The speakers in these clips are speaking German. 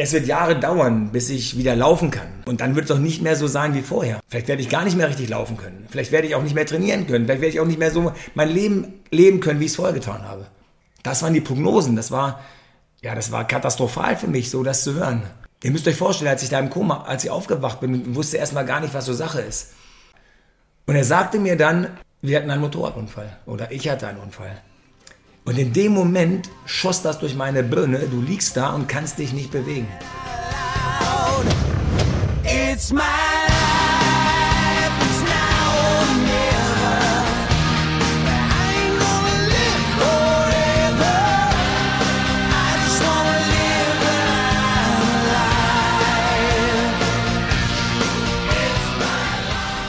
es wird Jahre dauern, bis ich wieder laufen kann. Und dann wird es auch nicht mehr so sein wie vorher. Vielleicht werde ich gar nicht mehr richtig laufen können. Vielleicht werde ich auch nicht mehr trainieren können. Vielleicht werde ich auch nicht mehr so mein Leben leben können, wie ich es vorher getan habe. Das waren die Prognosen. Das war, ja, das war katastrophal für mich, so das zu hören. Ihr müsst euch vorstellen, als ich da im Koma, als ich aufgewacht bin, wusste erstmal gar nicht, was so Sache ist. Und er sagte mir dann, wir hatten einen Motorradunfall. Oder ich hatte einen Unfall. Und in dem Moment schoss das durch meine Birne. Du liegst da und kannst dich nicht bewegen. It's my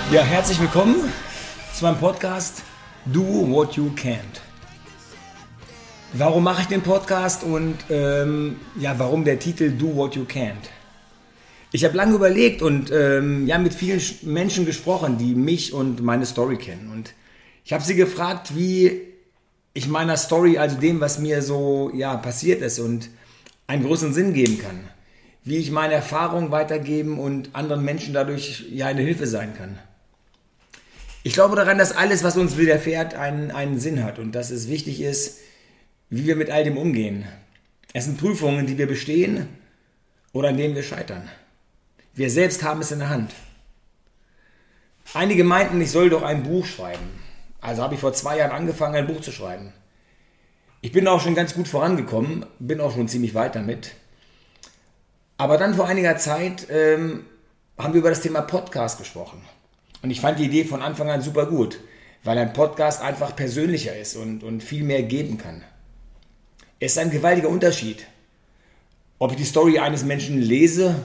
Ja, herzlich willkommen zu meinem Podcast Do What You Can't. Warum mache ich den Podcast und ähm, ja, warum der Titel Do What You Can't? Ich habe lange überlegt und ähm, ja, mit vielen Menschen gesprochen, die mich und meine Story kennen. Und ich habe sie gefragt, wie ich meiner Story, also dem, was mir so ja, passiert ist und einen großen Sinn geben kann. Wie ich meine Erfahrungen weitergeben und anderen Menschen dadurch ja eine Hilfe sein kann. Ich glaube daran, dass alles, was uns widerfährt, einen, einen Sinn hat und dass es wichtig ist, wie wir mit all dem umgehen. Es sind Prüfungen, die wir bestehen oder an denen wir scheitern. Wir selbst haben es in der Hand. Einige meinten, ich soll doch ein Buch schreiben. Also habe ich vor zwei Jahren angefangen, ein Buch zu schreiben. Ich bin auch schon ganz gut vorangekommen, bin auch schon ziemlich weit damit. Aber dann vor einiger Zeit ähm, haben wir über das Thema Podcast gesprochen. Und ich fand die Idee von Anfang an super gut, weil ein Podcast einfach persönlicher ist und, und viel mehr geben kann. Es ist ein gewaltiger Unterschied, ob ich die Story eines Menschen lese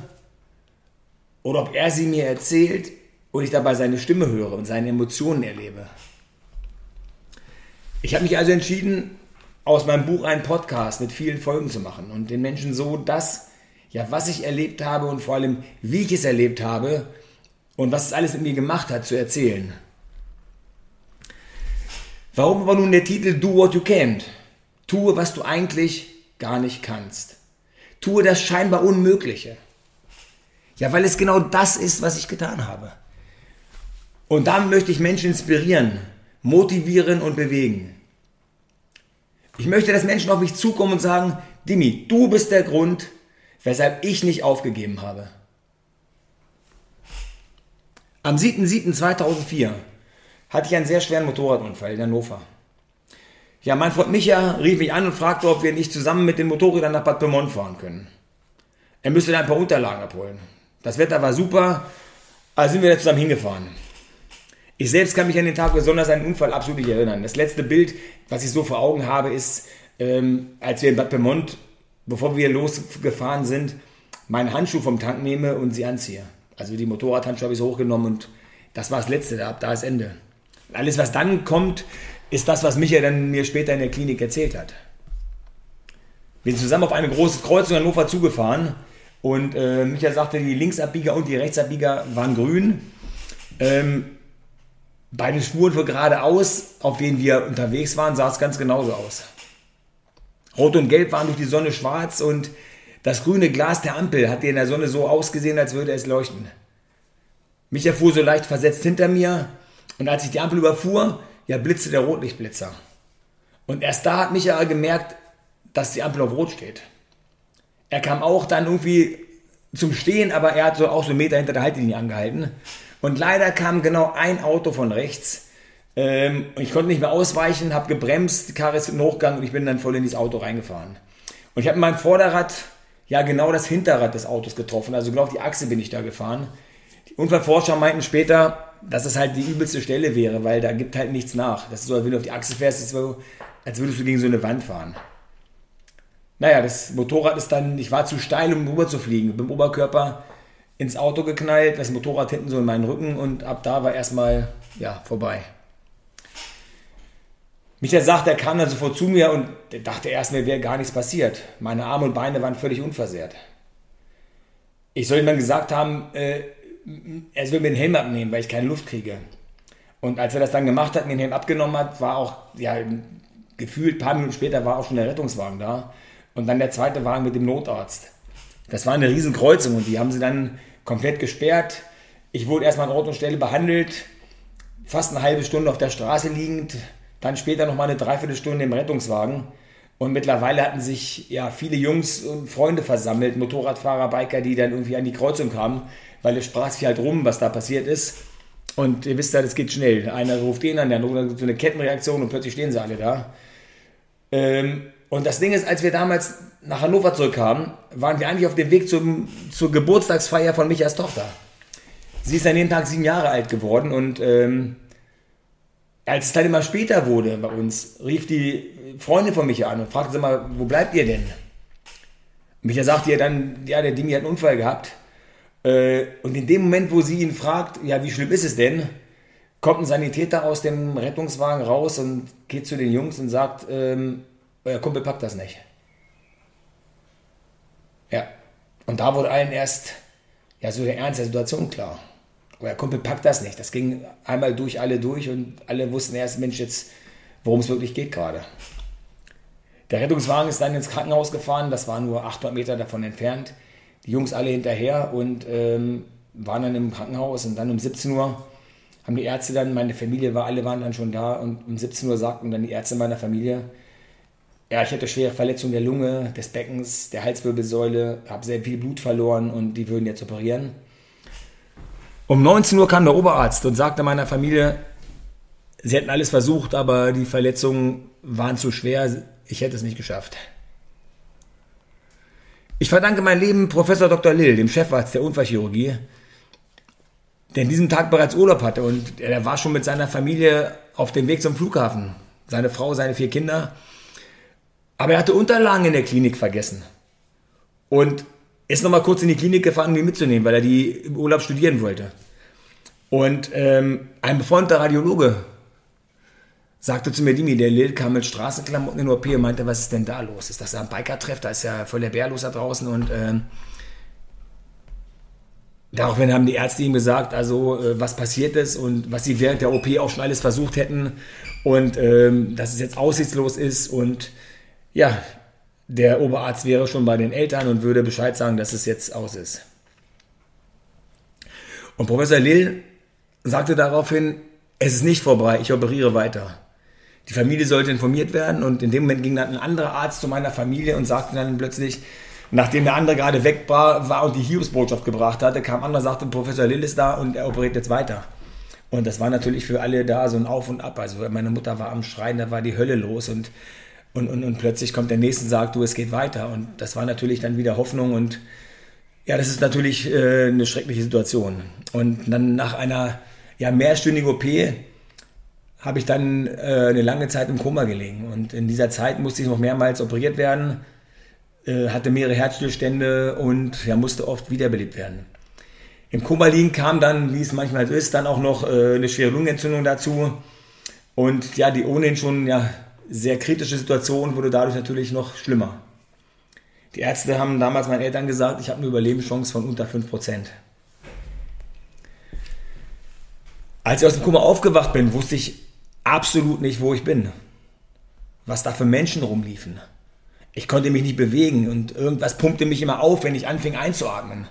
oder ob er sie mir erzählt und ich dabei seine Stimme höre und seine Emotionen erlebe. Ich habe mich also entschieden, aus meinem Buch einen Podcast mit vielen Folgen zu machen und den Menschen so das, ja, was ich erlebt habe und vor allem, wie ich es erlebt habe und was es alles mit mir gemacht hat, zu erzählen. Warum aber nun der Titel Do What You Can't? Tue, was du eigentlich gar nicht kannst. Tue das scheinbar Unmögliche. Ja, weil es genau das ist, was ich getan habe. Und damit möchte ich Menschen inspirieren, motivieren und bewegen. Ich möchte, dass Menschen auf mich zukommen und sagen, Dimi, du bist der Grund, weshalb ich nicht aufgegeben habe. Am 7.7.2004 hatte ich einen sehr schweren Motorradunfall in Hannover. Ja, mein Freund Micha rief mich an und fragte, ob wir nicht zusammen mit den Motorrädern nach Bad Pyrmont fahren können. Er müsste da ein paar Unterlagen abholen. Das Wetter war super, also sind wir da zusammen hingefahren. Ich selbst kann mich an den Tag besonders an den Unfall absolut nicht erinnern. Das letzte Bild, was ich so vor Augen habe, ist, ähm, als wir in Bad Pyrmont, bevor wir losgefahren sind, meinen Handschuh vom Tank nehme und sie anziehe. Also die Motorradhandschuhe habe ich so hochgenommen und das war das Letzte, da, da ist Ende. Alles, was dann kommt, ist das, was Michael dann mir später in der Klinik erzählt hat. Wir sind zusammen auf eine große Kreuzung in Hannover zugefahren und äh, Michael sagte, die Linksabbieger und die Rechtsabbieger waren grün. Ähm, bei den Spuren für geradeaus, auf denen wir unterwegs waren, sah es ganz genauso aus. Rot und Gelb waren durch die Sonne schwarz und das grüne Glas der Ampel hat in der Sonne so ausgesehen, als würde es leuchten. Michael fuhr so leicht versetzt hinter mir und als ich die Ampel überfuhr, ja, blitzte der Rotlichtblitzer. Und erst da hat Michael gemerkt, dass die Ampel auf Rot steht. Er kam auch dann irgendwie zum Stehen, aber er hat so auch so einen Meter hinter der Haltlinie angehalten. Und leider kam genau ein Auto von rechts. Ähm, ich konnte nicht mehr ausweichen, habe gebremst, die Karre ist in Hochgang und ich bin dann voll in dieses Auto reingefahren. Und ich habe mein Vorderrad, ja genau das Hinterrad des Autos getroffen, also genau auf die Achse bin ich da gefahren. Die Unfallforscher meinten später, dass es halt die übelste Stelle wäre, weil da gibt halt nichts nach. Das ist so, als wenn du auf die Achse fährst, so, als würdest du gegen so eine Wand fahren. Naja, das Motorrad ist dann, ich war zu steil, um rüber zu fliegen. Bin mit dem Oberkörper ins Auto geknallt, das Motorrad hinten so in meinen Rücken und ab da war erstmal, ja, vorbei. Michael sagt, er kam dann sofort zu mir und dachte erst, mir wäre gar nichts passiert. Meine Arme und Beine waren völlig unversehrt. Ich soll ihm dann gesagt haben, äh, er soll mir den Helm abnehmen, weil ich keine Luft kriege. Und als er das dann gemacht hat, mir den Helm abgenommen hat, war auch, ja, gefühlt ein paar Minuten später war auch schon der Rettungswagen da. Und dann der zweite Wagen mit dem Notarzt. Das war eine Riesenkreuzung und die haben sie dann komplett gesperrt. Ich wurde erstmal an Ort und Stelle behandelt, fast eine halbe Stunde auf der Straße liegend, dann später noch mal eine Dreiviertelstunde im Rettungswagen. Und mittlerweile hatten sich ja viele Jungs und Freunde versammelt, Motorradfahrer, Biker, die dann irgendwie an die Kreuzung kamen, weil es sprach sich halt rum, was da passiert ist. Und ihr wisst ja, das geht schnell. Einer ruft den an, der andere so eine Kettenreaktion und plötzlich stehen sie alle da. Ähm, und das Ding ist, als wir damals nach Hannover zurückkamen, waren wir eigentlich auf dem Weg zum, zur Geburtstagsfeier von Michas Tochter. Sie ist an dem Tag sieben Jahre alt geworden und ähm, als es dann immer später wurde bei uns, rief die Freundin von Micha an und fragte sie mal, wo bleibt ihr denn? Micha sagte ihr dann, ja, der Dimi hat einen Unfall gehabt. Äh, und in dem Moment, wo sie ihn fragt, ja, wie schlimm ist es denn, kommt ein Sanitäter aus dem Rettungswagen raus und geht zu den Jungs und sagt, ähm, euer Kumpel packt das nicht. Ja. Und da wurde allen erst ja, so der Ernst der Situation klar. Euer Kumpel packt das nicht. Das ging einmal durch alle durch und alle wussten erst, Mensch, jetzt, worum es wirklich geht gerade. Der Rettungswagen ist dann ins Krankenhaus gefahren, das war nur 800 Meter davon entfernt. Die Jungs alle hinterher und ähm, waren dann im Krankenhaus und dann um 17 Uhr haben die Ärzte dann, meine Familie war, alle waren dann schon da und um 17 Uhr sagten dann die Ärzte meiner Familie, ja, ich hatte schwere Verletzungen der Lunge, des Beckens, der Halswirbelsäule, habe sehr viel Blut verloren und die würden jetzt operieren. Um 19 Uhr kam der Oberarzt und sagte meiner Familie, sie hätten alles versucht, aber die Verletzungen waren zu schwer, ich hätte es nicht geschafft. Ich verdanke mein Leben Professor Dr. Lill, dem Chefarzt der Unfallchirurgie, der in diesem Tag bereits Urlaub hatte und er war schon mit seiner Familie auf dem Weg zum Flughafen. Seine Frau, seine vier Kinder. Aber er hatte Unterlagen in der Klinik vergessen. Und ist nochmal kurz in die Klinik gefahren, um die mitzunehmen, weil er die im Urlaub studieren wollte. Und ähm, ein befreundeter Radiologe sagte zu mir, Dimi, der Lil kam mit Straßenklamotten in OP und meinte, was ist denn da los? Ist das da ein Biker-Treff? Da ist ja voll der Bär los da draußen und ähm, daraufhin haben die Ärzte ihm gesagt, also äh, was passiert ist und was sie während der OP auch schon alles versucht hätten und ähm, dass es jetzt aussichtslos ist und ja, der Oberarzt wäre schon bei den Eltern und würde Bescheid sagen, dass es jetzt aus ist. Und Professor Lill sagte daraufhin, es ist nicht vorbei, ich operiere weiter. Die Familie sollte informiert werden und in dem Moment ging dann ein anderer Arzt zu meiner Familie und sagte dann plötzlich, nachdem der andere gerade weg war, war und die Hiobsbotschaft gebracht hatte, kam anderer sagte, Professor Lill ist da und er operiert jetzt weiter. Und das war natürlich für alle da so ein Auf und Ab. Also meine Mutter war am Schreien, da war die Hölle los und und, und, und plötzlich kommt der Nächste und sagt, du, es geht weiter. Und das war natürlich dann wieder Hoffnung und ja, das ist natürlich äh, eine schreckliche Situation. Und dann nach einer ja, mehrstündigen OP habe ich dann äh, eine lange Zeit im Koma gelegen. Und in dieser Zeit musste ich noch mehrmals operiert werden, äh, hatte mehrere Herzstillstände und ja, musste oft wiederbelebt werden. Im Koma liegen kam dann, wie es manchmal ist, dann auch noch äh, eine schwere Lungenentzündung dazu. Und ja, die ohnehin schon ja, sehr kritische Situation wurde dadurch natürlich noch schlimmer. Die Ärzte haben damals meinen Eltern gesagt, ich habe eine Überlebenschance von unter 5%. Als ich aus dem Kummer aufgewacht bin, wusste ich absolut nicht, wo ich bin. Was da für Menschen rumliefen. Ich konnte mich nicht bewegen und irgendwas pumpte mich immer auf, wenn ich anfing einzuatmen.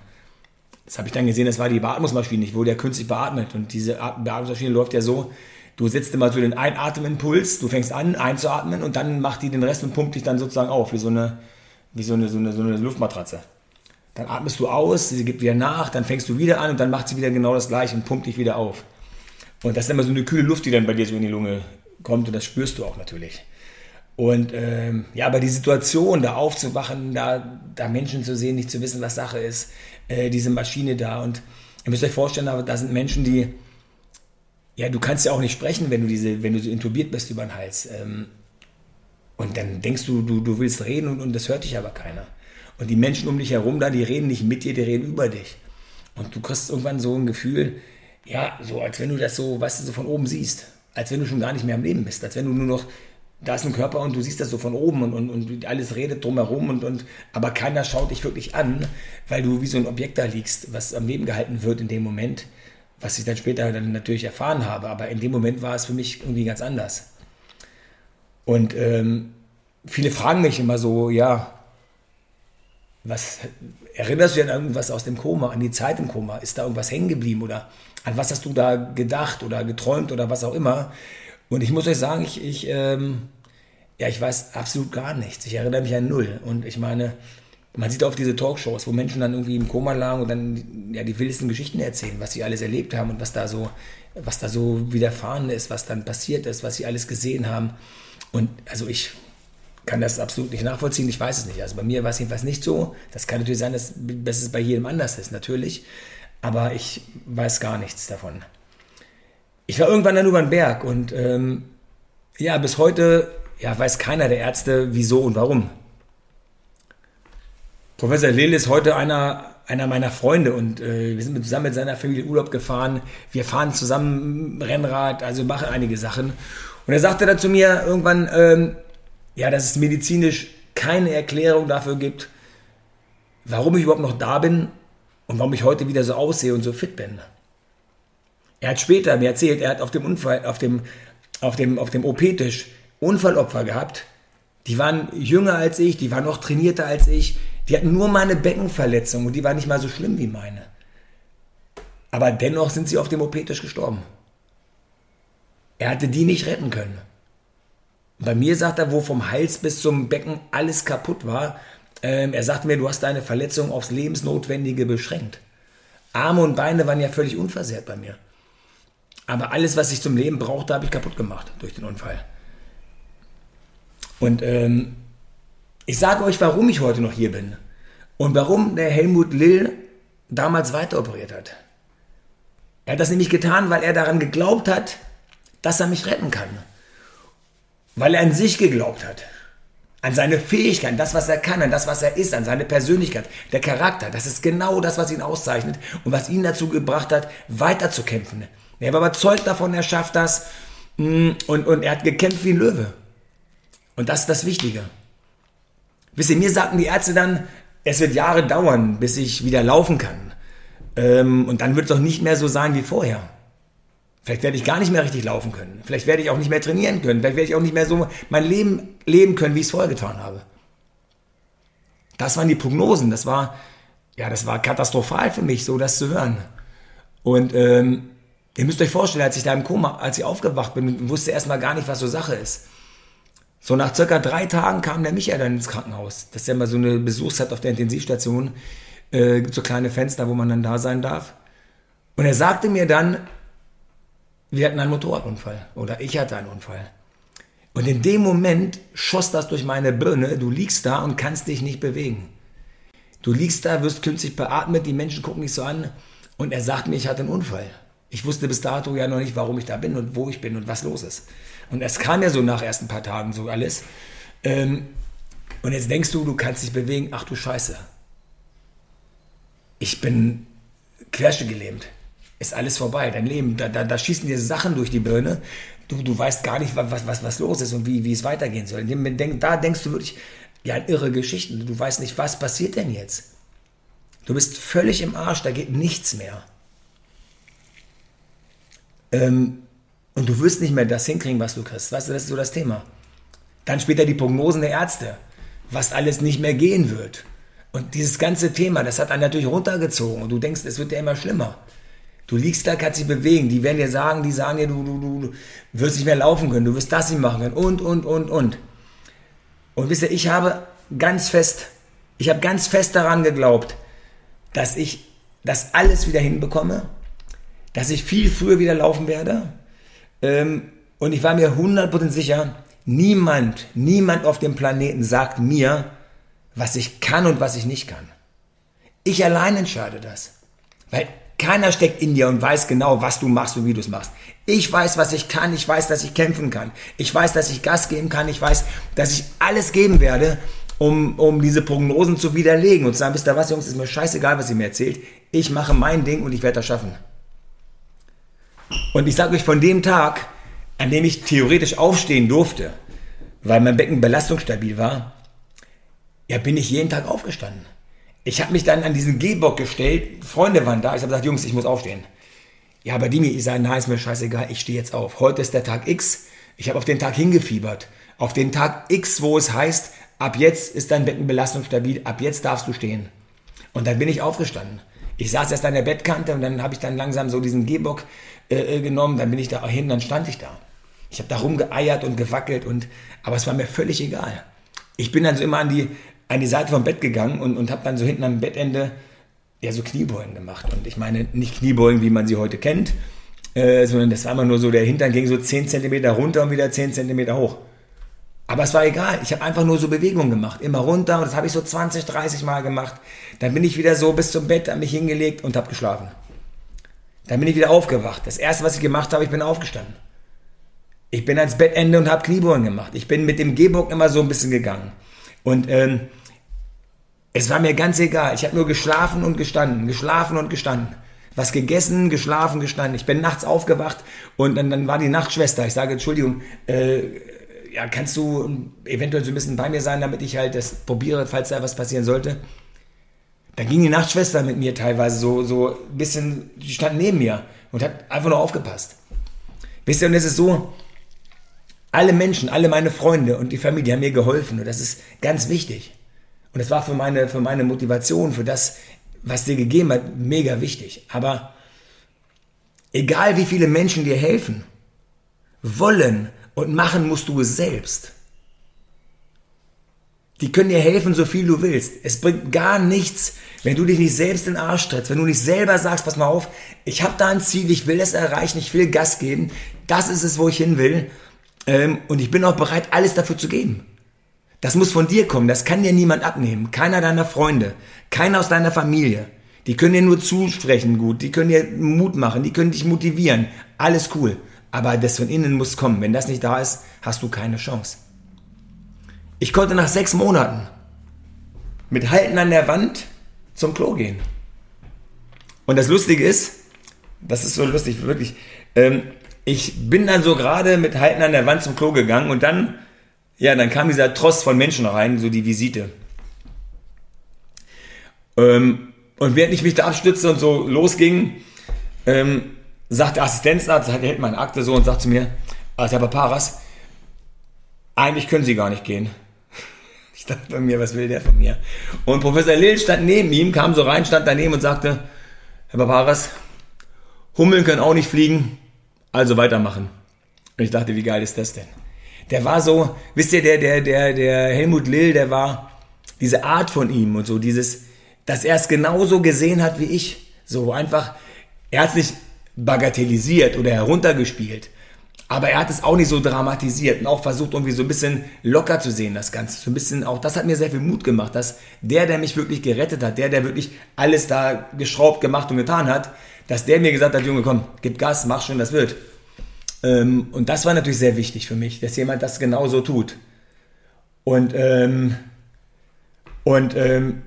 Das habe ich dann gesehen, das war die Beatmungsmaschine. Ich wurde ja künstlich beatmet und diese Beatmungsmaschine läuft ja so, Du setzt immer so den Einatmenimpuls, du fängst an einzuatmen und dann macht die den Rest und pumpt dich dann sozusagen auf, wie so eine, wie so eine, so eine, so eine Luftmatratze. Dann atmest du aus, sie gibt wieder nach, dann fängst du wieder an und dann macht sie wieder genau das gleiche und pumpt dich wieder auf. Und das ist immer so eine kühle Luft, die dann bei dir so in die Lunge kommt und das spürst du auch natürlich. Und ähm, ja, aber die Situation, da aufzuwachen, da, da Menschen zu sehen, nicht zu wissen, was Sache ist, äh, diese Maschine da und ihr müsst euch vorstellen, da sind Menschen, die ja, du kannst ja auch nicht sprechen, wenn du diese, wenn du so intubiert bist über den Hals. Ähm, und dann denkst du, du, du willst reden und, und das hört dich aber keiner. Und die Menschen um dich herum da, die reden nicht mit dir, die reden über dich. Und du kriegst irgendwann so ein Gefühl, ja, so als wenn du das so, weißt du, so von oben siehst. Als wenn du schon gar nicht mehr am Leben bist. Als wenn du nur noch, da ist ein Körper und du siehst das so von oben und, und, und alles redet drumherum und, und, aber keiner schaut dich wirklich an, weil du wie so ein Objekt da liegst, was am Leben gehalten wird in dem Moment was ich dann später dann natürlich erfahren habe. Aber in dem Moment war es für mich irgendwie ganz anders. Und ähm, viele fragen mich immer so, ja, was erinnerst du dich an irgendwas aus dem Koma, an die Zeit im Koma? Ist da irgendwas hängen geblieben oder an was hast du da gedacht oder geträumt oder was auch immer? Und ich muss euch sagen, ich, ich, ähm, ja, ich weiß absolut gar nichts. Ich erinnere mich an null. Und ich meine, man sieht auf diese Talkshows, wo Menschen dann irgendwie im Koma lagen und dann ja die wildesten Geschichten erzählen, was sie alles erlebt haben und was da so, was da so widerfahren ist, was dann passiert ist, was sie alles gesehen haben. Und also ich kann das absolut nicht nachvollziehen, ich weiß es nicht. Also bei mir war es jedenfalls nicht so. Das kann natürlich sein, dass, dass es bei jedem anders ist, natürlich. Aber ich weiß gar nichts davon. Ich war irgendwann dann über den Berg und ähm, ja, bis heute ja, weiß keiner der Ärzte, wieso und warum. Professor Lill ist heute einer, einer meiner Freunde und äh, wir sind zusammen mit seiner Familie Urlaub gefahren. Wir fahren zusammen Rennrad, also machen einige Sachen. Und er sagte dann zu mir irgendwann, ähm, ja, dass es medizinisch keine Erklärung dafür gibt, warum ich überhaupt noch da bin und warum ich heute wieder so aussehe und so fit bin. Er hat später mir erzählt, er hat auf dem Unfall, auf dem, auf dem, auf dem OP-Tisch Unfallopfer gehabt. Die waren jünger als ich, die waren noch trainierter als ich, die hatten nur meine Beckenverletzung und die war nicht mal so schlimm wie meine. Aber dennoch sind sie auf dem OP-Tisch gestorben. Er hatte die nicht retten können. Bei mir sagt er, wo vom Hals bis zum Becken alles kaputt war, ähm, er sagte mir, du hast deine Verletzung aufs Lebensnotwendige beschränkt. Arme und Beine waren ja völlig unversehrt bei mir. Aber alles, was ich zum Leben brauchte, habe ich kaputt gemacht durch den Unfall. Und ähm, ich sage euch, warum ich heute noch hier bin und warum der Helmut Lill damals weiter operiert hat. Er hat das nämlich getan, weil er daran geglaubt hat, dass er mich retten kann. Weil er an sich geglaubt hat. An seine Fähigkeiten, das, was er kann, an das, was er ist, an seine Persönlichkeit, der Charakter. Das ist genau das, was ihn auszeichnet und was ihn dazu gebracht hat, weiterzukämpfen. Er war überzeugt davon, er schafft das. Mm, und, und er hat gekämpft wie ein Löwe. Und das ist das Wichtige. Wisst ihr, mir sagten die Ärzte dann, es wird Jahre dauern, bis ich wieder laufen kann. Ähm, und dann wird es auch nicht mehr so sein wie vorher. Vielleicht werde ich gar nicht mehr richtig laufen können. Vielleicht werde ich auch nicht mehr trainieren können. Vielleicht werde ich auch nicht mehr so mein Leben leben können, wie ich es vorher getan habe. Das waren die Prognosen. Das war, ja, das war katastrophal für mich, so das zu hören. Und ähm, ihr müsst euch vorstellen, als ich da im Koma, als ich aufgewacht bin, wusste erstmal gar nicht, was so Sache ist. So nach circa drei Tagen kam der Michael dann ins Krankenhaus. Das ist ja immer so eine Besuchszeit auf der Intensivstation. Äh, gibt so kleine Fenster, wo man dann da sein darf. Und er sagte mir dann, wir hatten einen Motorradunfall oder ich hatte einen Unfall. Und in dem Moment schoss das durch meine Birne. Du liegst da und kannst dich nicht bewegen. Du liegst da, wirst künstlich beatmet, die Menschen gucken dich so an. Und er sagt mir, ich hatte einen Unfall. Ich wusste bis dato ja noch nicht, warum ich da bin und wo ich bin und was los ist. Und es kam ja so nach erst ein paar Tagen so alles. Ähm, und jetzt denkst du, du kannst dich bewegen. Ach du Scheiße. Ich bin querschnittgelähmt. Ist alles vorbei. Dein Leben, da, da, da schießen dir Sachen durch die Birne. Du, du weißt gar nicht, was, was, was los ist und wie, wie es weitergehen soll. Da denkst du wirklich, ja, irre Geschichten. Du weißt nicht, was passiert denn jetzt. Du bist völlig im Arsch, da geht nichts mehr. Ähm, und du wirst nicht mehr das hinkriegen, was du kriegst. Weißt du, das ist so das Thema. Dann später die Prognosen der Ärzte, was alles nicht mehr gehen wird. Und dieses ganze Thema, das hat einen natürlich runtergezogen und du denkst, es wird ja immer schlimmer. Du liegst da, kannst dich bewegen. Die werden dir sagen, die sagen dir, du, du, du wirst nicht mehr laufen können, du wirst das nicht machen können und, und, und, und. Und wisst ihr, ich habe ganz fest, ich habe ganz fest daran geglaubt, dass ich das alles wieder hinbekomme, dass ich viel früher wieder laufen werde, ähm, und ich war mir 100% sicher, niemand, niemand auf dem Planeten sagt mir, was ich kann und was ich nicht kann. Ich allein entscheide das. Weil keiner steckt in dir und weiß genau, was du machst und wie du es machst. Ich weiß, was ich kann. Ich weiß, dass ich kämpfen kann. Ich weiß, dass ich Gas geben kann. Ich weiß, dass ich alles geben werde, um, um diese Prognosen zu widerlegen und zu sagen, wisst ihr was, Jungs, ist mir scheißegal, was ihr mir erzählt. Ich mache mein Ding und ich werde das schaffen. Und ich sage euch, von dem Tag, an dem ich theoretisch aufstehen durfte, weil mein Becken belastungsstabil war, ja, bin ich jeden Tag aufgestanden. Ich habe mich dann an diesen Gehbock gestellt, Freunde waren da, ich habe gesagt, Jungs, ich muss aufstehen. Ja, aber Dimi, ich sage, nein, ist mir scheißegal, ich stehe jetzt auf. Heute ist der Tag X, ich habe auf den Tag hingefiebert. Auf den Tag X, wo es heißt, ab jetzt ist dein Beckenbelastung stabil, ab jetzt darfst du stehen. Und dann bin ich aufgestanden. Ich saß erst an der Bettkante und dann habe ich dann langsam so diesen Gehbock äh, äh, genommen, dann bin ich da hin, dann stand ich da. Ich habe da rumgeeiert und gewackelt und, aber es war mir völlig egal. Ich bin dann so immer an die, an die Seite vom Bett gegangen und, und habe dann so hinten am Bettende ja so Kniebeugen gemacht. Und ich meine nicht Kniebeugen, wie man sie heute kennt, äh, sondern das war immer nur so, der Hintern ging so 10 cm runter und wieder 10 cm hoch. Aber es war egal. Ich habe einfach nur so Bewegungen gemacht. Immer runter. Und das habe ich so 20, 30 Mal gemacht. Dann bin ich wieder so bis zum Bett, an mich hingelegt und habe geschlafen. Dann bin ich wieder aufgewacht. Das erste, was ich gemacht habe, ich bin aufgestanden. Ich bin ans Bettende und habe Kniebeugen gemacht. Ich bin mit dem Gehbock immer so ein bisschen gegangen. Und ähm, es war mir ganz egal. Ich habe nur geschlafen und gestanden, geschlafen und gestanden. Was gegessen, geschlafen, gestanden. Ich bin nachts aufgewacht und dann, dann war die Nachtschwester. Ich sage, Entschuldigung, äh, ja, kannst du eventuell so ein bisschen bei mir sein, damit ich halt das probiere, falls da was passieren sollte? Dann ging die Nachtschwester mit mir teilweise so, so ein bisschen, die stand neben mir und hat einfach nur aufgepasst. Wisst ihr, und es ist so, alle Menschen, alle meine Freunde und die Familie haben mir geholfen und das ist ganz wichtig. Und das war für meine, für meine Motivation, für das, was dir gegeben hat, mega wichtig. Aber egal wie viele Menschen dir helfen, wollen und machen musst du es selbst. Die können dir helfen, so viel du willst. Es bringt gar nichts, wenn du dich nicht selbst in den Arsch trittst, wenn du nicht selber sagst, pass mal auf, ich habe da ein Ziel, ich will es erreichen, ich will Gas geben, das ist es, wo ich hin will ähm, und ich bin auch bereit, alles dafür zu geben. Das muss von dir kommen, das kann dir niemand abnehmen, keiner deiner Freunde, keiner aus deiner Familie. Die können dir nur zusprechen gut, die können dir Mut machen, die können dich motivieren, alles cool. Aber das von innen muss kommen. Wenn das nicht da ist, hast du keine Chance. Ich konnte nach sechs Monaten mit Halten an der Wand zum Klo gehen. Und das Lustige ist, das ist so lustig, wirklich, ähm, ich bin dann so gerade mit Halten an der Wand zum Klo gegangen und dann, ja, dann kam dieser Tross von Menschen rein, so die Visite. Ähm, und während ich mich da abstützte und so losging, ähm, sagt der Assistenzarzt, er hält meine Akte so und sagt zu mir, also Herr Paparas, eigentlich können Sie gar nicht gehen. Ich dachte bei mir, was will der von mir? Und Professor Lill stand neben ihm, kam so rein, stand daneben und sagte, Herr Paparas, Hummeln können auch nicht fliegen, also weitermachen. Und ich dachte, wie geil ist das denn? Der war so, wisst ihr, der, der, der, der Helmut Lill, der war diese Art von ihm und so, dieses, dass er es genauso gesehen hat wie ich. So einfach, er hat es nicht bagatellisiert oder heruntergespielt. Aber er hat es auch nicht so dramatisiert und auch versucht, irgendwie so ein bisschen locker zu sehen, das Ganze. So ein bisschen, auch das hat mir sehr viel Mut gemacht, dass der, der mich wirklich gerettet hat, der, der wirklich alles da geschraubt, gemacht und getan hat, dass der mir gesagt hat, Junge, komm, gib Gas, mach schon, das wird. Ähm, und das war natürlich sehr wichtig für mich, dass jemand das genauso tut. Und, ähm, und ähm,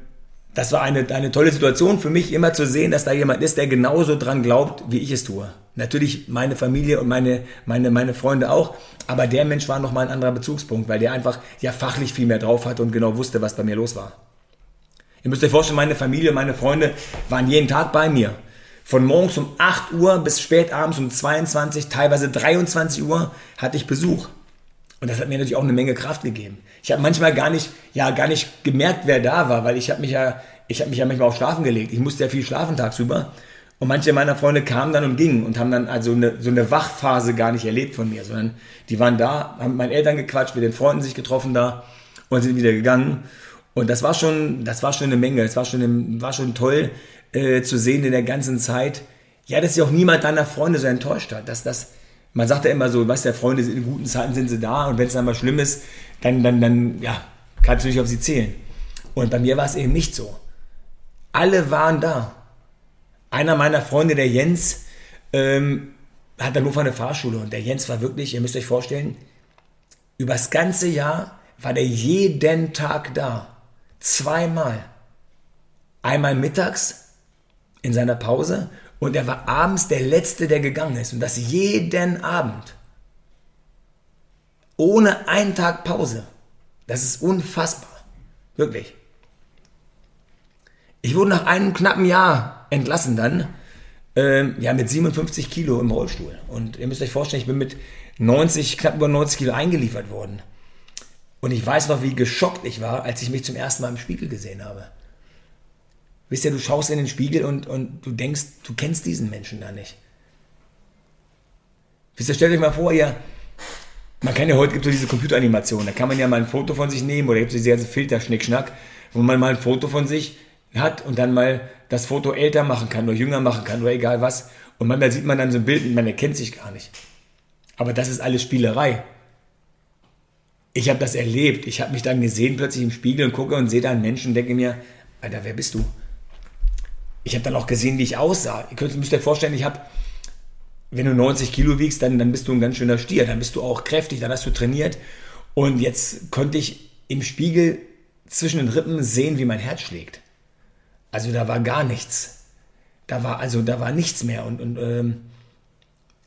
das war eine, eine tolle Situation für mich, immer zu sehen, dass da jemand ist, der genauso dran glaubt, wie ich es tue. Natürlich meine Familie und meine, meine, meine Freunde auch, aber der Mensch war nochmal ein anderer Bezugspunkt, weil der einfach ja fachlich viel mehr drauf hatte und genau wusste, was bei mir los war. Ihr müsst euch vorstellen, meine Familie, meine Freunde waren jeden Tag bei mir. Von morgens um 8 Uhr bis spät abends um 22, teilweise 23 Uhr hatte ich Besuch. Und das hat mir natürlich auch eine Menge Kraft gegeben. Ich habe manchmal gar nicht, ja, gar nicht gemerkt, wer da war, weil ich habe mich ja, ich habe mich ja manchmal auch schlafen gelegt. Ich musste ja viel schlafen tagsüber. Und manche meiner Freunde kamen dann und gingen und haben dann also eine, so eine Wachphase gar nicht erlebt von mir, sondern die waren da, haben mit meinen Eltern gequatscht, mit den Freunden sich getroffen da und sind wieder gegangen. Und das war schon, das war schon eine Menge. Es war schon, war schon toll äh, zu sehen in der ganzen Zeit. Ja, dass sich auch niemand deiner Freunde so enttäuscht hat, dass das, man sagt ja immer so, weißt du, Freunde in guten Zeiten sind sie da und wenn es dann mal schlimm ist, dann, dann, dann, ja, kannst du nicht auf sie zählen. Und bei mir war es eben nicht so. Alle waren da. Einer meiner Freunde, der Jens, ähm, hat dann nur eine Fahrschule und der Jens war wirklich, ihr müsst euch vorstellen, übers ganze Jahr war der jeden Tag da. Zweimal. Einmal mittags in seiner Pause und er war abends der Letzte, der gegangen ist. Und das jeden Abend. Ohne einen Tag Pause. Das ist unfassbar. Wirklich. Ich wurde nach einem knappen Jahr entlassen dann. Ähm, ja, mit 57 Kilo im Rollstuhl. Und ihr müsst euch vorstellen, ich bin mit 90, knapp über 90 Kilo eingeliefert worden. Und ich weiß noch, wie geschockt ich war, als ich mich zum ersten Mal im Spiegel gesehen habe. Wisst ihr, du schaust in den Spiegel und, und du denkst, du kennst diesen Menschen da nicht. Wisst ihr, stellt euch mal vor, ihr, man kann ja heute, gibt so diese Computeranimation, da kann man ja mal ein Foto von sich nehmen oder gibt es diese ganze Filter-Schnickschnack, wo man mal ein Foto von sich hat und dann mal das Foto älter machen kann oder jünger machen kann oder egal was. Und manchmal sieht man dann so ein Bild und man erkennt sich gar nicht. Aber das ist alles Spielerei. Ich habe das erlebt. Ich habe mich dann gesehen plötzlich im Spiegel und gucke und sehe da einen Menschen und denke mir, Alter, wer bist du? Ich habe dann auch gesehen, wie ich aussah. Ihr könnt, müsst euch vorstellen, ich habe, wenn du 90 Kilo wiegst, dann, dann bist du ein ganz schöner Stier. Dann bist du auch kräftig, dann hast du trainiert. Und jetzt konnte ich im Spiegel zwischen den Rippen sehen, wie mein Herz schlägt. Also da war gar nichts. Da war also da war nichts mehr und, und ähm,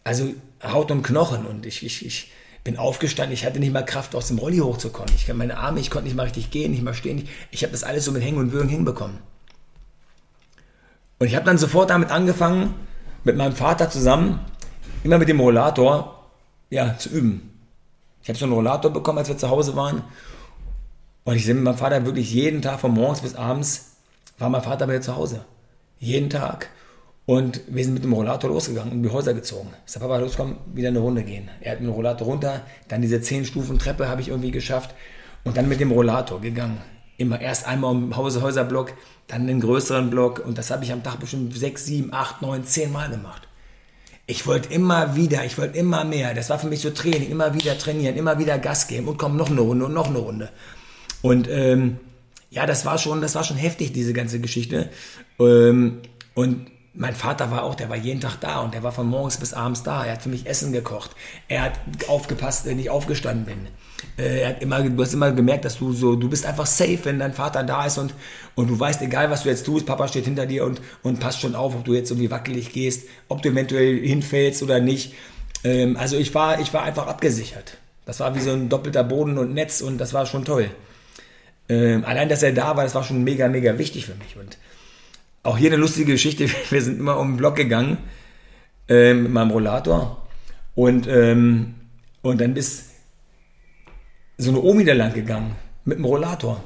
also Haut und Knochen und ich, ich, ich bin aufgestanden, ich hatte nicht mal Kraft aus dem Rolli hochzukommen. Ich meine Arme, ich konnte nicht mal richtig gehen, nicht mal stehen. Ich habe das alles so mit Hängen und Würgen hinbekommen. Und ich habe dann sofort damit angefangen, mit meinem Vater zusammen, immer mit dem Rollator, ja, zu üben. Ich habe so einen Rollator bekommen, als wir zu Hause waren. Und ich sehe mit meinem Vater wirklich jeden Tag von morgens bis abends war mein Vater bei zu Hause. Jeden Tag. Und wir sind mit dem Rollator losgegangen und die Häuser gezogen. Ich sag, Papa, los, wieder eine Runde gehen. Er hat mit dem Rollator runter, dann diese 10 Stufen Treppe habe ich irgendwie geschafft und dann mit dem Rollator gegangen. Immer erst einmal um Hause, Häuserblock, dann den größeren Block und das habe ich am Tag bestimmt 6, 7, 8, 9, 10 Mal gemacht. Ich wollte immer wieder, ich wollte immer mehr. Das war für mich so Training, immer wieder trainieren, immer wieder Gas geben und komm, noch eine Runde und noch eine Runde. Und ähm, ja, das war schon, das war schon heftig, diese ganze Geschichte. Ähm, und mein Vater war auch, der war jeden Tag da und der war von morgens bis abends da. Er hat für mich Essen gekocht. Er hat aufgepasst, wenn ich aufgestanden bin. Äh, er hat immer, du hast immer gemerkt, dass du so, du bist einfach safe, wenn dein Vater da ist und, und du weißt, egal was du jetzt tust, Papa steht hinter dir und, und passt schon auf, ob du jetzt irgendwie wackelig gehst, ob du eventuell hinfällst oder nicht. Ähm, also ich war, ich war einfach abgesichert. Das war wie so ein doppelter Boden und Netz und das war schon toll. Ähm, allein, dass er da war, das war schon mega, mega wichtig für mich. Und auch hier eine lustige Geschichte. Wir sind immer um den Block gegangen äh, mit meinem Rollator. Und, ähm, und dann ist so eine Omi da lang gegangen mit dem Rollator.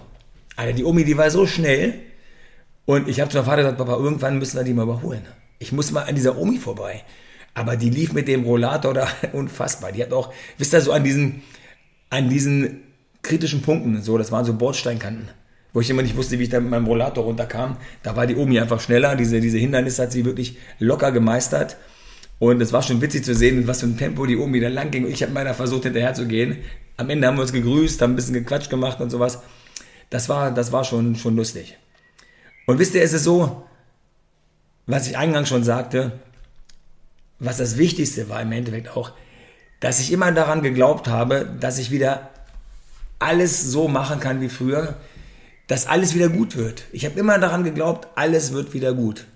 Alter, die Omi, die war so schnell. Und ich habe zu meinem Vater gesagt, Papa, irgendwann müssen wir die mal überholen. Ich muss mal an dieser Omi vorbei. Aber die lief mit dem Rollator da unfassbar. Die hat auch, wisst ihr, so an diesen, an diesen kritischen Punkten, so, das waren so Bordsteinkanten, wo ich immer nicht wusste, wie ich da mit meinem Rollator runterkam. Da war die Omi einfach schneller, diese, diese Hindernisse hat sie wirklich locker gemeistert. Und es war schon witzig zu sehen, was für ein Tempo die Omi da lang ging. Ich habe meiner versucht, hinterher zu gehen. Am Ende haben wir uns gegrüßt, haben ein bisschen gequatscht gemacht und sowas. Das war, das war schon, schon lustig. Und wisst ihr, es ist so, was ich eingangs schon sagte, was das Wichtigste war im Endeffekt auch, dass ich immer daran geglaubt habe, dass ich wieder alles so machen kann wie früher, dass alles wieder gut wird. Ich habe immer daran geglaubt, alles wird wieder gut.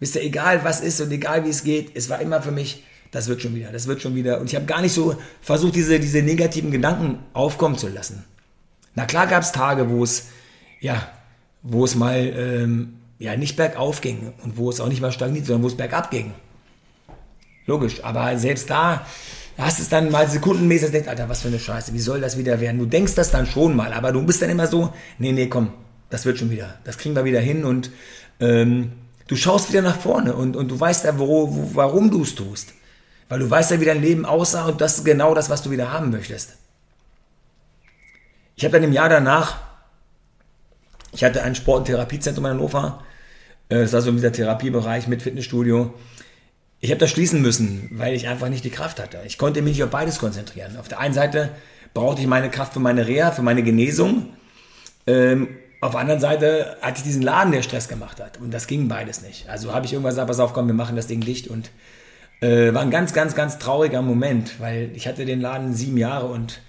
Wisst ihr, egal was ist und egal wie es geht, es war immer für mich, das wird schon wieder, das wird schon wieder. Und ich habe gar nicht so versucht, diese, diese negativen Gedanken aufkommen zu lassen. Na klar gab es Tage, wo es, ja, wo es mal ähm, ja, nicht bergauf ging und wo es auch nicht mal stagniert, sondern wo es bergab ging. Logisch, aber selbst da hast es dann mal sekundenmäßig, denkst, Alter, was für eine Scheiße, wie soll das wieder werden? Du denkst das dann schon mal, aber du bist dann immer so, nee, nee, komm, das wird schon wieder, das kriegen wir wieder hin und ähm, du schaust wieder nach vorne und, und du weißt ja, wo, wo, warum du es tust. Weil du weißt ja, wie dein Leben aussah und das ist genau das, was du wieder haben möchtest. Ich habe dann im Jahr danach, ich hatte ein Sport- und Therapiezentrum in Hannover, äh, das war so dieser Therapiebereich mit Fitnessstudio. Ich habe das schließen müssen, weil ich einfach nicht die Kraft hatte. Ich konnte mich nicht auf beides konzentrieren. Auf der einen Seite brauchte ich meine Kraft für meine Reha, für meine Genesung. Ähm, auf der anderen Seite hatte ich diesen Laden, der Stress gemacht hat. Und das ging beides nicht. Also habe ich irgendwann gesagt, pass auf, komm, wir machen das Ding dicht. Und äh, war ein ganz, ganz, ganz trauriger Moment, weil ich hatte den Laden sieben Jahre und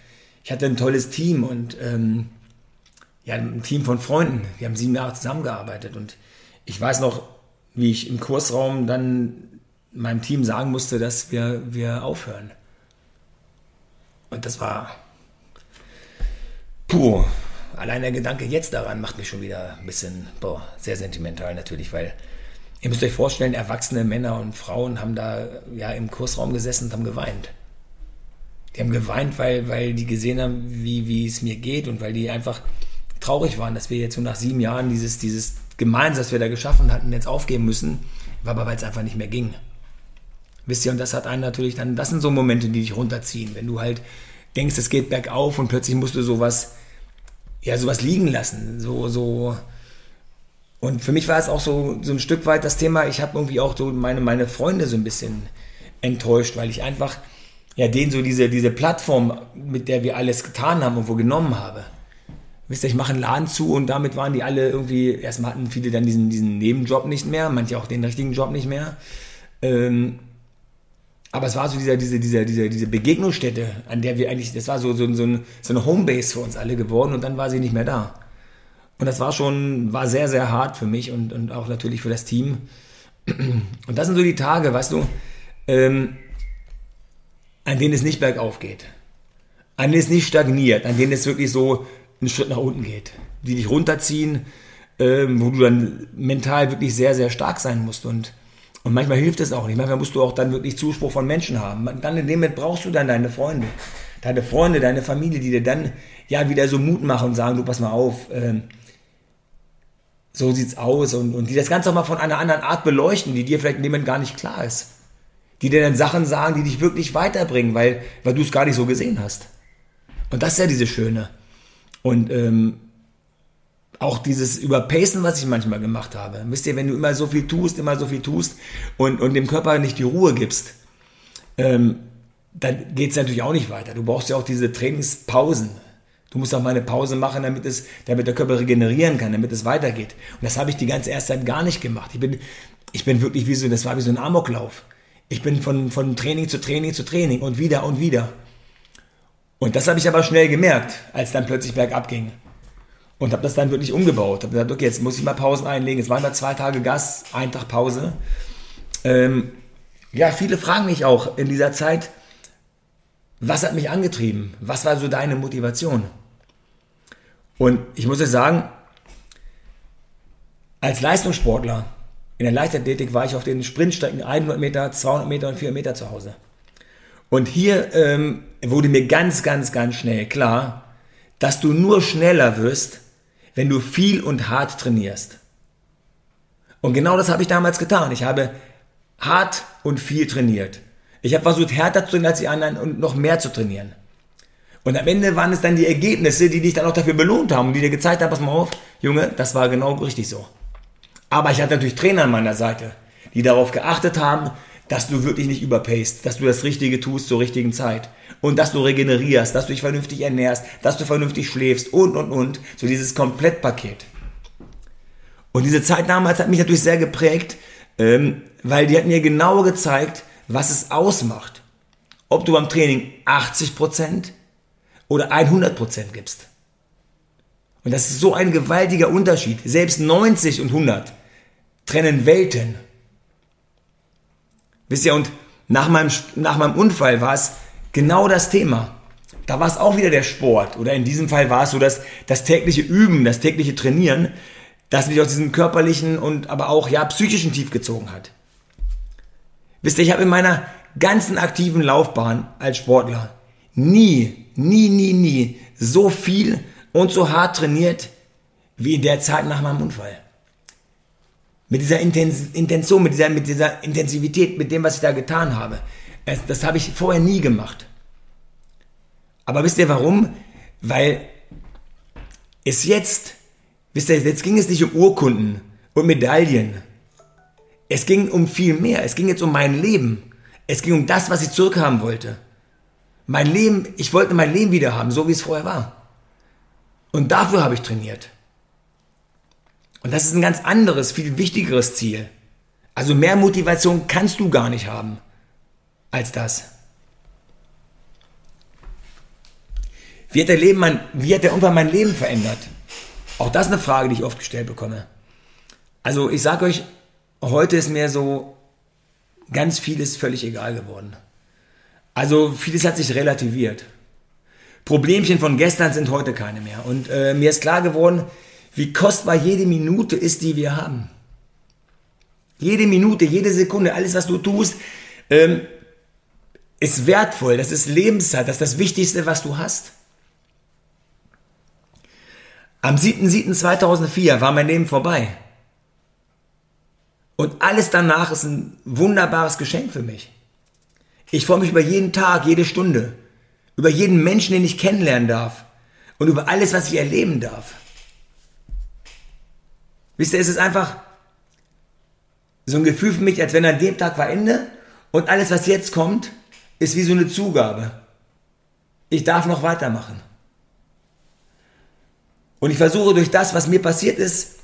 ich hatte ein tolles Team und ähm, ja, ein Team von Freunden. Wir haben sieben Jahre zusammengearbeitet. Und ich weiß noch, wie ich im Kursraum dann meinem Team sagen musste, dass wir, wir aufhören. Und das war puh. Allein der Gedanke jetzt daran macht mich schon wieder ein bisschen boah, sehr sentimental natürlich, weil ihr müsst euch vorstellen, erwachsene Männer und Frauen haben da ja im Kursraum gesessen und haben geweint. Die haben geweint, weil, weil die gesehen haben, wie, wie es mir geht und weil die einfach traurig waren, dass wir jetzt so nach sieben Jahren dieses, dieses Gemeins, das wir da geschaffen hatten, jetzt aufgeben müssen, war aber weil es einfach nicht mehr ging. Wisst ihr, und das hat einen natürlich dann, das sind so Momente, die dich runterziehen, wenn du halt denkst, es geht bergauf und plötzlich musst du sowas, ja, sowas liegen lassen, so, so, und für mich war es auch so, so ein Stück weit das Thema, ich habe irgendwie auch so meine, meine Freunde so ein bisschen enttäuscht, weil ich einfach ja denen so diese, diese Plattform, mit der wir alles getan haben und wo genommen habe. Wisst ihr, ich mache einen Laden zu und damit waren die alle irgendwie, erstmal hatten viele dann diesen, diesen Nebenjob nicht mehr, manche auch den richtigen Job nicht mehr. Ähm, aber es war so dieser, diese, diese, diese, diese Begegnungsstätte, an der wir eigentlich, das war so, so, so, ein, so eine Homebase für uns alle geworden und dann war sie nicht mehr da. Und das war schon, war sehr, sehr hart für mich und, und auch natürlich für das Team. Und das sind so die Tage, weißt du, ähm, an denen es nicht bergauf geht, an denen es nicht stagniert, an denen es wirklich so einen Schritt nach unten geht, die dich runterziehen, ähm, wo du dann mental wirklich sehr, sehr stark sein musst und und manchmal hilft es auch nicht. Manchmal musst du auch dann wirklich Zuspruch von Menschen haben. Dann in dem Moment brauchst du dann deine Freunde. Deine Freunde, deine Familie, die dir dann ja wieder so Mut machen und sagen, du pass mal auf, ähm, so sieht's aus und, und die das Ganze auch mal von einer anderen Art beleuchten, die dir vielleicht in dem Moment gar nicht klar ist. Die dir dann Sachen sagen, die dich wirklich weiterbringen, weil, weil du es gar nicht so gesehen hast. Und das ist ja diese Schöne. Und ähm, auch dieses Überpacen, was ich manchmal gemacht habe. Wisst ihr, wenn du immer so viel tust, immer so viel tust und, und dem Körper nicht die Ruhe gibst, ähm, dann geht's natürlich auch nicht weiter. Du brauchst ja auch diese Trainingspausen. Du musst auch mal eine Pause machen, damit, es, damit der Körper regenerieren kann, damit es weitergeht. Und das habe ich die ganze erste Zeit gar nicht gemacht. Ich bin, ich bin wirklich wie so, das war wie so ein Amoklauf. Ich bin von, von Training zu Training zu Training und wieder und wieder. Und das habe ich aber schnell gemerkt, als dann plötzlich bergab ging. Und habe das dann wirklich umgebaut. Habe gesagt, okay, jetzt muss ich mal Pausen einlegen. Jetzt waren wir zwei Tage Gas, ein Tag Pause. Ähm, ja, viele fragen mich auch in dieser Zeit, was hat mich angetrieben? Was war so deine Motivation? Und ich muss euch sagen, als Leistungssportler in der Leichtathletik war ich auf den Sprintstrecken 100 Meter, 200 Meter und 400 Meter zu Hause. Und hier ähm, wurde mir ganz, ganz, ganz schnell klar, dass du nur schneller wirst, wenn du viel und hart trainierst. Und genau das habe ich damals getan. Ich habe hart und viel trainiert. Ich habe versucht, härter zu trainieren als die anderen und noch mehr zu trainieren. Und am Ende waren es dann die Ergebnisse, die dich dann auch dafür belohnt haben die dir gezeigt haben, pass mal auf, Junge, das war genau richtig so. Aber ich hatte natürlich Trainer an meiner Seite, die darauf geachtet haben, dass du wirklich nicht überpaced, dass du das Richtige tust zur richtigen Zeit und dass du regenerierst, dass du dich vernünftig ernährst, dass du vernünftig schläfst und, und, und. So dieses Komplettpaket. Und diese Zeit damals hat mich natürlich sehr geprägt, ähm, weil die hat mir genau gezeigt, was es ausmacht. Ob du beim Training 80%, oder 100 Prozent gibst. Und das ist so ein gewaltiger Unterschied. Selbst 90 und 100 trennen Welten. Wisst ihr, und nach meinem, nach meinem Unfall war es genau das Thema. Da war es auch wieder der Sport. Oder in diesem Fall war es so dass das tägliche Üben, das tägliche Trainieren, das mich aus diesem körperlichen und aber auch ja psychischen Tief gezogen hat. Wisst ihr, ich habe in meiner ganzen aktiven Laufbahn als Sportler nie, nie, nie, nie so viel und so hart trainiert wie in der Zeit nach meinem Unfall. Mit dieser Intention, mit dieser, mit dieser Intensivität, mit dem, was ich da getan habe. Das, das habe ich vorher nie gemacht. Aber wisst ihr warum? Weil es jetzt, wisst ihr, jetzt ging es nicht um Urkunden und Medaillen. Es ging um viel mehr. Es ging jetzt um mein Leben. Es ging um das, was ich zurückhaben wollte. Mein Leben, ich wollte mein Leben wieder haben, so wie es vorher war. Und dafür habe ich trainiert. Und das ist ein ganz anderes, viel wichtigeres Ziel. Also mehr Motivation kannst du gar nicht haben als das. Wie hat der, Leben mein, wie hat der Unfall mein Leben verändert? Auch das ist eine Frage, die ich oft gestellt bekomme. Also ich sage euch, heute ist mir so ganz vieles völlig egal geworden. Also vieles hat sich relativiert. Problemchen von gestern sind heute keine mehr. Und äh, mir ist klar geworden, wie kostbar jede Minute ist, die wir haben. Jede Minute, jede Sekunde, alles, was du tust, ähm, ist wertvoll, das ist Lebenszeit, das ist das Wichtigste, was du hast. Am 7.7.2004 war mein Leben vorbei. Und alles danach ist ein wunderbares Geschenk für mich. Ich freue mich über jeden Tag, jede Stunde, über jeden Menschen, den ich kennenlernen darf und über alles, was ich erleben darf. Wisst ihr, es ist einfach so ein Gefühl für mich, als wenn an dem Tag war Ende und alles, was jetzt kommt, ist wie so eine Zugabe. Ich darf noch weitermachen. Und ich versuche durch das, was mir passiert ist,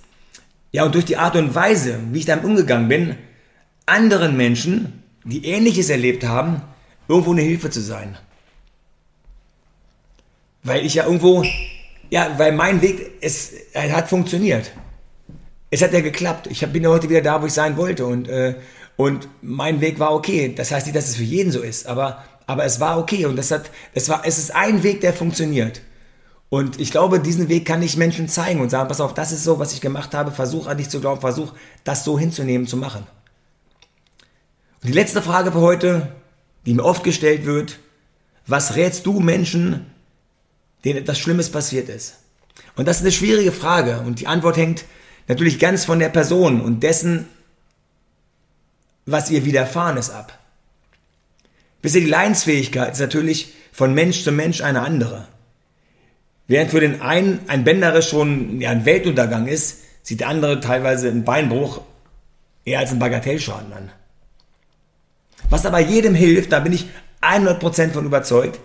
ja, und durch die Art und Weise, wie ich damit umgegangen bin, anderen Menschen, die Ähnliches erlebt haben, irgendwo eine Hilfe zu sein. Weil ich ja irgendwo, ja, weil mein Weg, es, es hat funktioniert. Es hat ja geklappt. Ich bin ja heute wieder da, wo ich sein wollte und, äh, und mein Weg war okay. Das heißt nicht, dass es für jeden so ist, aber, aber es war okay und das hat, es war, es ist ein Weg, der funktioniert. Und ich glaube, diesen Weg kann ich Menschen zeigen und sagen, pass auf, das ist so, was ich gemacht habe, versuch an dich zu glauben, versuch das so hinzunehmen, zu machen. Und die letzte Frage für heute, die mir oft gestellt wird, was rätst du Menschen, denen etwas Schlimmes passiert ist? Und das ist eine schwierige Frage und die Antwort hängt natürlich ganz von der Person und dessen, was ihr widerfahren ist, ab. Ihr, die Leidensfähigkeit ist natürlich von Mensch zu Mensch eine andere. Während für den einen ein Bänderriss schon ja, ein Weltuntergang ist, sieht der andere teilweise einen Beinbruch eher als einen Bagatellschaden an. Was aber jedem hilft, da bin ich 100% von überzeugt,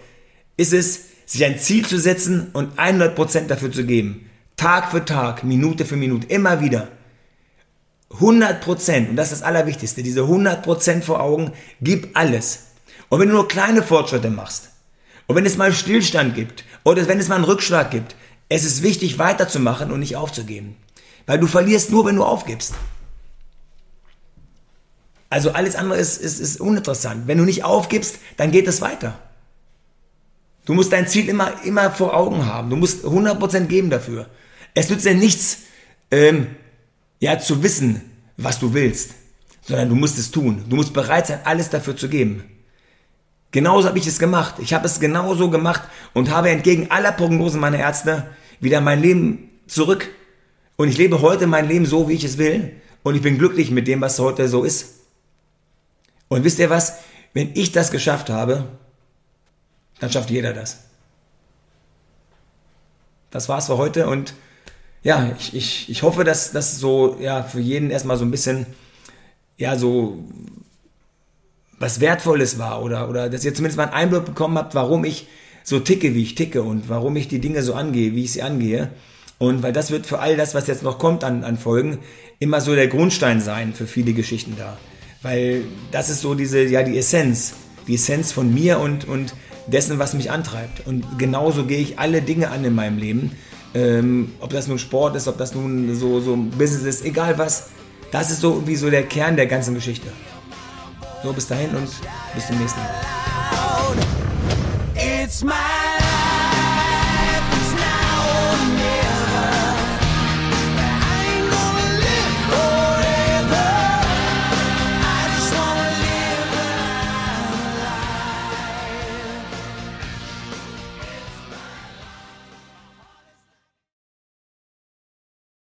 ist es, sich ein Ziel zu setzen und 100% dafür zu geben. Tag für Tag, Minute für Minute, immer wieder. 100%, und das ist das Allerwichtigste, diese 100% vor Augen, gib alles. Und wenn du nur kleine Fortschritte machst, und wenn es mal Stillstand gibt oder wenn es mal einen Rückschlag gibt, es ist wichtig weiterzumachen und nicht aufzugeben. Weil du verlierst nur, wenn du aufgibst. Also alles andere ist, ist, ist uninteressant. Wenn du nicht aufgibst, dann geht es weiter. Du musst dein Ziel immer, immer vor Augen haben. Du musst 100% geben dafür. Es nützt dir nichts, ähm, ja, zu wissen, was du willst, sondern du musst es tun. Du musst bereit sein, alles dafür zu geben. Genauso habe ich es gemacht. Ich habe es genauso gemacht und habe entgegen aller Prognosen meiner Ärzte wieder mein Leben zurück. Und ich lebe heute mein Leben so, wie ich es will. Und ich bin glücklich mit dem, was heute so ist. Und wisst ihr was? Wenn ich das geschafft habe, dann schafft jeder das. Das war's für heute und ja, ich, ich, ich hoffe, dass das so ja für jeden erstmal so ein bisschen ja so was Wertvolles war oder, oder dass ihr zumindest mal einen Einblick bekommen habt, warum ich so ticke, wie ich ticke und warum ich die Dinge so angehe, wie ich sie angehe. Und weil das wird für all das, was jetzt noch kommt an, an Folgen, immer so der Grundstein sein für viele Geschichten da. Weil das ist so diese, ja, die Essenz. Die Essenz von mir und, und dessen, was mich antreibt. Und genauso gehe ich alle Dinge an in meinem Leben. Ähm, ob das nun Sport ist, ob das nun so, so Business ist, egal was. Das ist so wie so der Kern der ganzen Geschichte. So, bis dahin und bis zum nächsten Mal.